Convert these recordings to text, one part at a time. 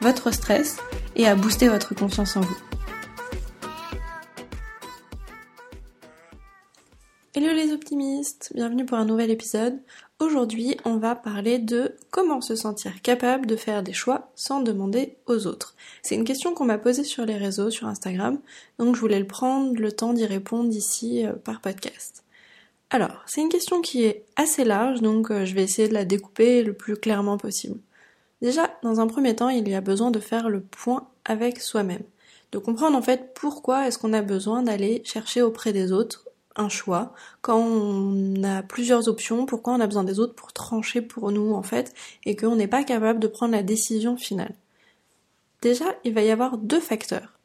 votre stress et à booster votre confiance en vous. Hello les optimistes, bienvenue pour un nouvel épisode. Aujourd'hui, on va parler de comment se sentir capable de faire des choix sans demander aux autres. C'est une question qu'on m'a posée sur les réseaux, sur Instagram, donc je voulais le prendre le temps d'y répondre ici euh, par podcast. Alors, c'est une question qui est assez large, donc euh, je vais essayer de la découper le plus clairement possible. Déjà, dans un premier temps, il y a besoin de faire le point avec soi-même, de comprendre en fait pourquoi est-ce qu'on a besoin d'aller chercher auprès des autres un choix, quand on a plusieurs options, pourquoi on a besoin des autres pour trancher pour nous en fait, et qu'on n'est pas capable de prendre la décision finale. Déjà, il va y avoir deux facteurs.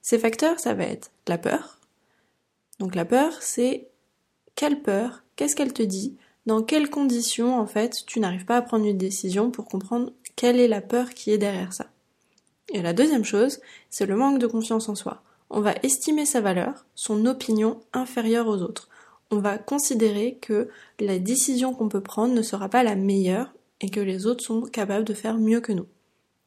Ces facteurs, ça va être la peur. Donc la peur, c'est quelle peur Qu'est-ce qu'elle te dit Dans quelles conditions, en fait, tu n'arrives pas à prendre une décision pour comprendre quelle est la peur qui est derrière ça? Et la deuxième chose, c'est le manque de confiance en soi. On va estimer sa valeur, son opinion inférieure aux autres. On va considérer que la décision qu'on peut prendre ne sera pas la meilleure et que les autres sont capables de faire mieux que nous.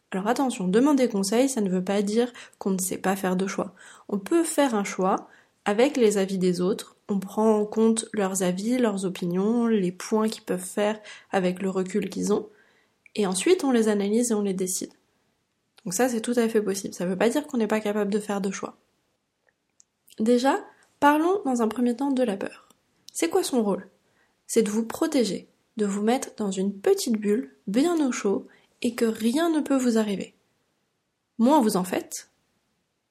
Alors attention, demander conseil, ça ne veut pas dire qu'on ne sait pas faire de choix. On peut faire un choix avec les avis des autres, on prend en compte leurs avis, leurs opinions, les points qu'ils peuvent faire avec le recul qu'ils ont, et ensuite on les analyse et on les décide. Donc ça c'est tout à fait possible, ça ne veut pas dire qu'on n'est pas capable de faire de choix. Déjà, parlons dans un premier temps de la peur. C'est quoi son rôle? C'est de vous protéger, de vous mettre dans une petite bulle, bien au chaud, et que rien ne peut vous arriver. Moins vous en faites,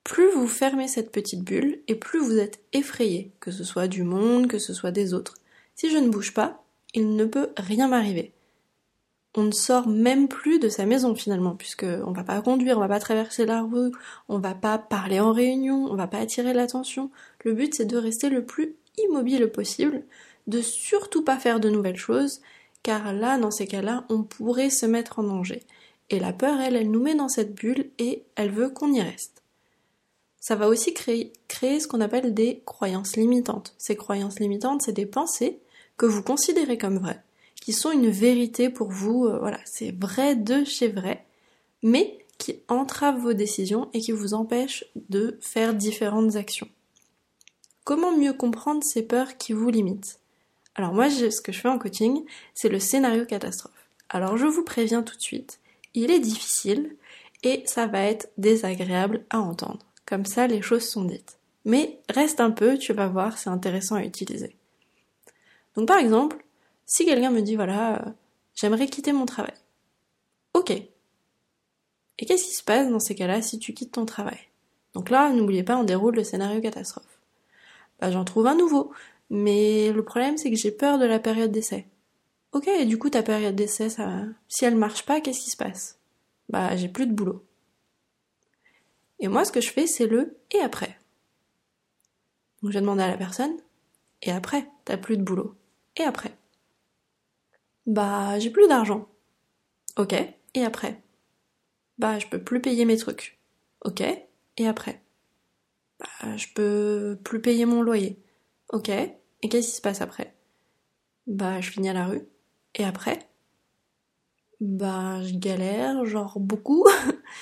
plus vous fermez cette petite bulle et plus vous êtes effrayé, que ce soit du monde, que ce soit des autres. Si je ne bouge pas, il ne peut rien m'arriver. On ne sort même plus de sa maison finalement, puisque on va pas conduire, on va pas traverser la rue, on va pas parler en réunion, on va pas attirer l'attention. Le but c'est de rester le plus immobile possible, de surtout pas faire de nouvelles choses, car là, dans ces cas-là, on pourrait se mettre en danger. Et la peur, elle, elle nous met dans cette bulle et elle veut qu'on y reste ça va aussi créer, ce qu'on appelle des croyances limitantes. Ces croyances limitantes, c'est des pensées que vous considérez comme vraies, qui sont une vérité pour vous, euh, voilà, c'est vrai de chez vrai, mais qui entravent vos décisions et qui vous empêchent de faire différentes actions. Comment mieux comprendre ces peurs qui vous limitent? Alors moi, ce que je fais en coaching, c'est le scénario catastrophe. Alors je vous préviens tout de suite, il est difficile et ça va être désagréable à entendre. Comme ça, les choses sont dites. Mais reste un peu, tu vas voir, c'est intéressant à utiliser. Donc par exemple, si quelqu'un me dit voilà, euh, j'aimerais quitter mon travail. Ok. Et qu'est-ce qui se passe dans ces cas-là si tu quittes ton travail? Donc là, n'oubliez pas, on déroule le scénario catastrophe. Bah j'en trouve un nouveau. Mais le problème c'est que j'ai peur de la période d'essai. Ok, et du coup ta période d'essai, ça, si elle marche pas, qu'est-ce qui se passe? Bah j'ai plus de boulot. Et moi, ce que je fais, c'est le et après. Donc, je demande à la personne, et après, t'as plus de boulot. Et après Bah, j'ai plus d'argent. Ok, et après Bah, je peux plus payer mes trucs. Ok, et après Bah, je peux plus payer mon loyer. Ok, et qu'est-ce qui se passe après? Bah, je finis à la rue. Et après Bah, je galère, genre beaucoup.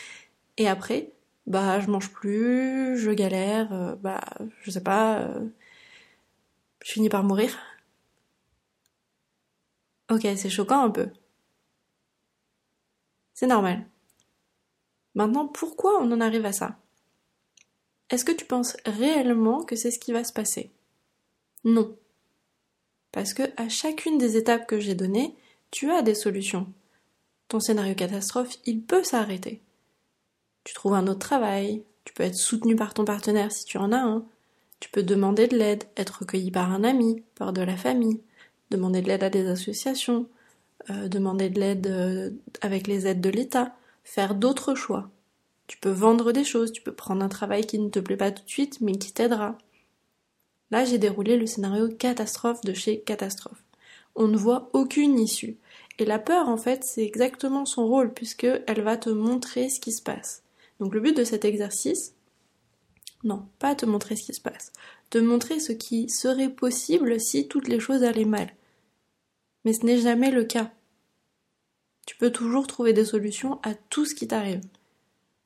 et après bah je mange plus, je galère, euh, bah je sais pas, euh, je finis par mourir. Ok, c'est choquant un peu. C'est normal. Maintenant, pourquoi on en arrive à ça? Est-ce que tu penses réellement que c'est ce qui va se passer? Non. Parce que à chacune des étapes que j'ai données, tu as des solutions. Ton scénario catastrophe, il peut s'arrêter tu trouves un autre travail, tu peux être soutenu par ton partenaire si tu en as un, tu peux demander de l'aide, être recueilli par un ami, par de la famille, demander de l'aide à des associations, euh, demander de l'aide euh, avec les aides de l'État, faire d'autres choix. Tu peux vendre des choses, tu peux prendre un travail qui ne te plaît pas tout de suite, mais qui t'aidera. Là, j'ai déroulé le scénario catastrophe de chez Catastrophe. On ne voit aucune issue. Et la peur, en fait, c'est exactement son rôle, puisqu'elle va te montrer ce qui se passe. Donc le but de cet exercice, non, pas te montrer ce qui se passe, te montrer ce qui serait possible si toutes les choses allaient mal. Mais ce n'est jamais le cas. Tu peux toujours trouver des solutions à tout ce qui t'arrive.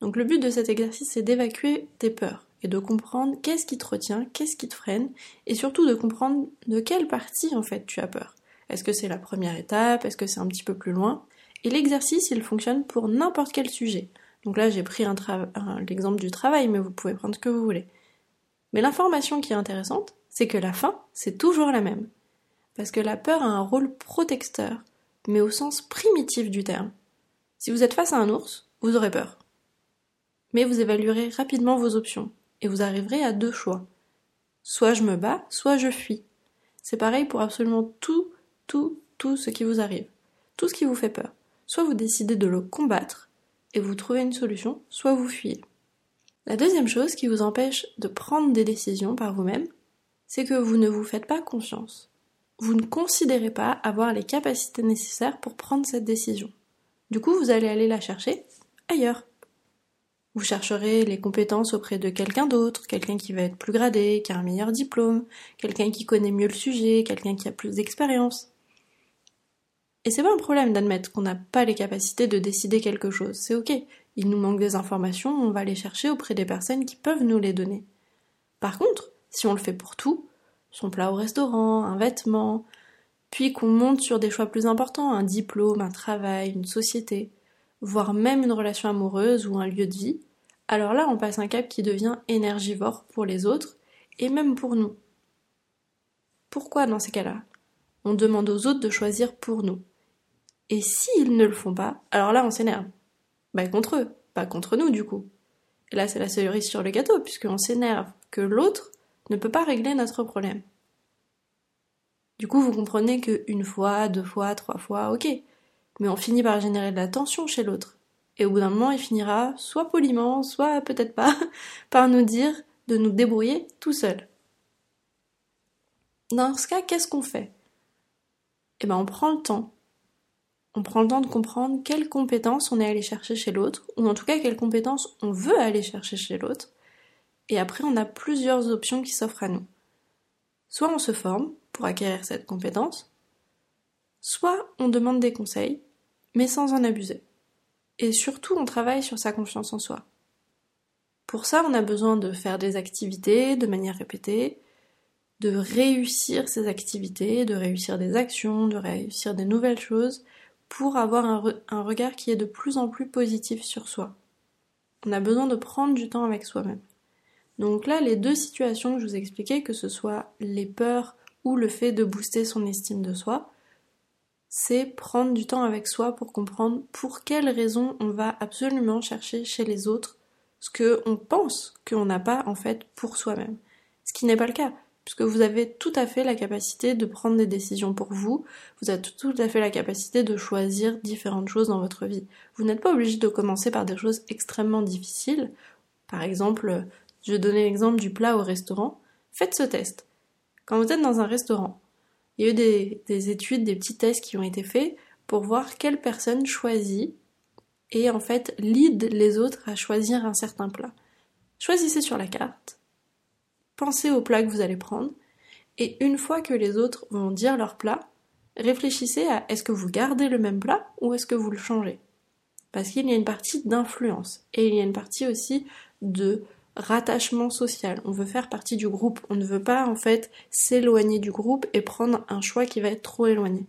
Donc le but de cet exercice, c'est d'évacuer tes peurs et de comprendre qu'est-ce qui te retient, qu'est-ce qui te freine, et surtout de comprendre de quelle partie en fait tu as peur. Est-ce que c'est la première étape? Est-ce que c'est un petit peu plus loin? Et l'exercice, il fonctionne pour n'importe quel sujet. Donc là, j'ai pris l'exemple du travail, mais vous pouvez prendre ce que vous voulez. Mais l'information qui est intéressante, c'est que la fin, c'est toujours la même. Parce que la peur a un rôle protecteur, mais au sens primitif du terme. Si vous êtes face à un ours, vous aurez peur. Mais vous évaluerez rapidement vos options, et vous arriverez à deux choix. Soit je me bats, soit je fuis. C'est pareil pour absolument tout, tout, tout ce qui vous arrive. Tout ce qui vous fait peur. Soit vous décidez de le combattre, et vous trouvez une solution, soit vous fuyez. La deuxième chose qui vous empêche de prendre des décisions par vous-même, c'est que vous ne vous faites pas confiance. Vous ne considérez pas avoir les capacités nécessaires pour prendre cette décision. Du coup, vous allez aller la chercher ailleurs. Vous chercherez les compétences auprès de quelqu'un d'autre, quelqu'un qui va être plus gradé, qui a un meilleur diplôme, quelqu'un qui connaît mieux le sujet, quelqu'un qui a plus d'expérience. Et c'est pas un problème d'admettre qu'on n'a pas les capacités de décider quelque chose, c'est ok. Il nous manque des informations, on va les chercher auprès des personnes qui peuvent nous les donner. Par contre, si on le fait pour tout, son plat au restaurant, un vêtement, puis qu'on monte sur des choix plus importants, un diplôme, un travail, une société, voire même une relation amoureuse ou un lieu de vie, alors là on passe un cap qui devient énergivore pour les autres et même pour nous. Pourquoi dans ces cas-là? On demande aux autres de choisir pour nous. Et s'ils ne le font pas, alors là on s'énerve. Bah contre eux, pas contre nous du coup. Et là c'est la cerise sur le gâteau, puisqu'on s'énerve que l'autre ne peut pas régler notre problème. Du coup vous comprenez que une fois, deux fois, trois fois, ok. Mais on finit par générer de la tension chez l'autre. Et au bout d'un moment il finira, soit poliment, soit peut-être pas, par nous dire de nous débrouiller tout seul. Dans ce cas, qu'est-ce qu'on fait? Eh ben on prend le temps on prend le temps de comprendre quelles compétences on est allé chercher chez l'autre, ou en tout cas quelles compétences on veut aller chercher chez l'autre, et après on a plusieurs options qui s'offrent à nous. Soit on se forme pour acquérir cette compétence, soit on demande des conseils, mais sans en abuser. Et surtout on travaille sur sa confiance en soi. Pour ça, on a besoin de faire des activités de manière répétée, de réussir ces activités, de réussir des actions, de réussir des nouvelles choses, pour avoir un, regard qui est de plus en plus positif sur soi. On a besoin de prendre du temps avec soi-même. Donc là, les deux situations que je vous ai expliquées, que ce soit les peurs ou le fait de booster son estime de soi, c'est prendre du temps avec soi pour comprendre pour quelles raisons on va absolument chercher chez les autres ce que on pense qu'on n'a pas en fait pour soi-même. Ce qui n'est pas le cas puisque vous avez tout à fait la capacité de prendre des décisions pour vous, vous avez tout à fait la capacité de choisir différentes choses dans votre vie. Vous n'êtes pas obligé de commencer par des choses extrêmement difficiles. Par exemple, je vais donner l'exemple du plat au restaurant. Faites ce test. Quand vous êtes dans un restaurant, il y a eu des, des études, des petits tests qui ont été faits pour voir quelle personne choisit et en fait lead les autres à choisir un certain plat. Choisissez sur la carte pensez au plat que vous allez prendre, et une fois que les autres vont dire leur plat, réfléchissez à est-ce que vous gardez le même plat ou est-ce que vous le changez. Parce qu'il y a une partie d'influence, et il y a une partie aussi de rattachement social. On veut faire partie du groupe, on ne veut pas en fait s'éloigner du groupe et prendre un choix qui va être trop éloigné.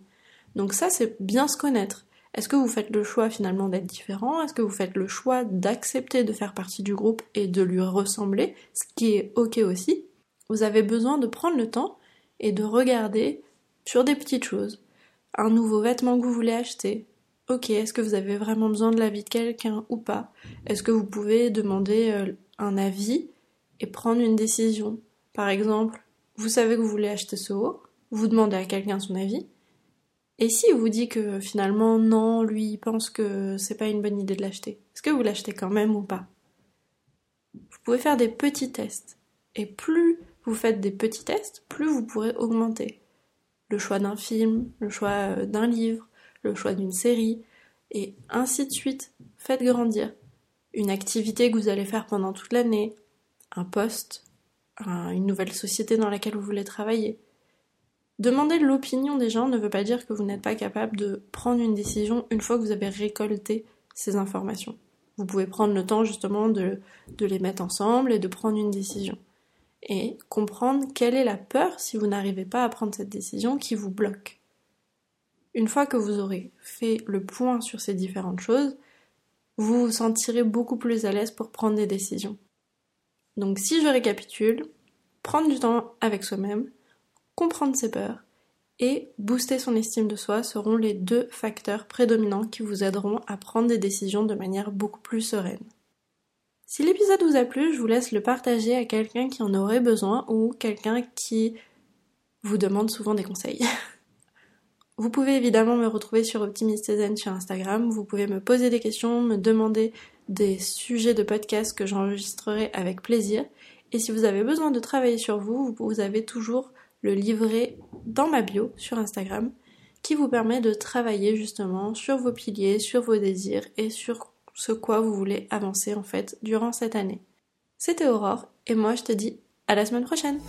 Donc ça, c'est bien se connaître. Est-ce que vous faites le choix finalement d'être différent? Est-ce que vous faites le choix d'accepter de faire partie du groupe et de lui ressembler, ce qui est ok aussi. Vous avez besoin de prendre le temps et de regarder sur des petites choses. Un nouveau vêtement que vous voulez acheter. Ok, est-ce que vous avez vraiment besoin de l'avis de quelqu'un ou pas? Est-ce que vous pouvez demander euh, un avis et prendre une décision? Par exemple, vous savez que vous voulez acheter ce haut, vous demandez à quelqu'un son avis, et si vous dit que finalement non, lui il pense que c'est pas une bonne idée de l'acheter Est-ce que vous l'achetez quand même ou pas? Vous pouvez faire des petits tests. Et plus vous faites des petits tests, plus vous pourrez augmenter le choix d'un film, le choix euh, d'un livre, le choix d'une série, et ainsi de suite. Faites grandir. Une activité que vous allez faire pendant toute l'année, un poste, une nouvelle société dans laquelle vous voulez travailler. Demander l'opinion des gens ne veut pas dire que vous n'êtes pas capable de prendre une décision une fois que vous avez récolté ces informations. Vous pouvez prendre le temps justement de, les mettre ensemble et de prendre une décision. Et comprendre quelle est la peur si vous n'arrivez pas à prendre cette décision qui vous bloque. Une fois que vous aurez fait le point sur ces différentes choses, vous vous sentirez beaucoup plus à l'aise pour prendre des décisions. Donc si je récapitule, prendre du temps avec soi-même, comprendre ses peurs et booster son estime de soi seront les deux facteurs prédominants qui vous aideront à prendre des décisions de manière beaucoup plus sereine. Si l'épisode vous a plu, je vous laisse le partager à quelqu'un qui en aurait besoin ou quelqu'un qui vous demande souvent des conseils. Vous pouvez évidemment me retrouver sur Optimistezen sur Instagram. Vous pouvez me poser des questions, me demander des sujets de podcast que j'enregistrerai avec plaisir. Et si vous avez besoin de travailler sur vous, vous avez toujours le livret dans ma bio sur Instagram qui vous permet de travailler justement sur vos piliers, sur vos désirs et sur ce quoi vous voulez avancer en fait durant cette année. C'était Aurore et moi je te dis à la semaine prochaine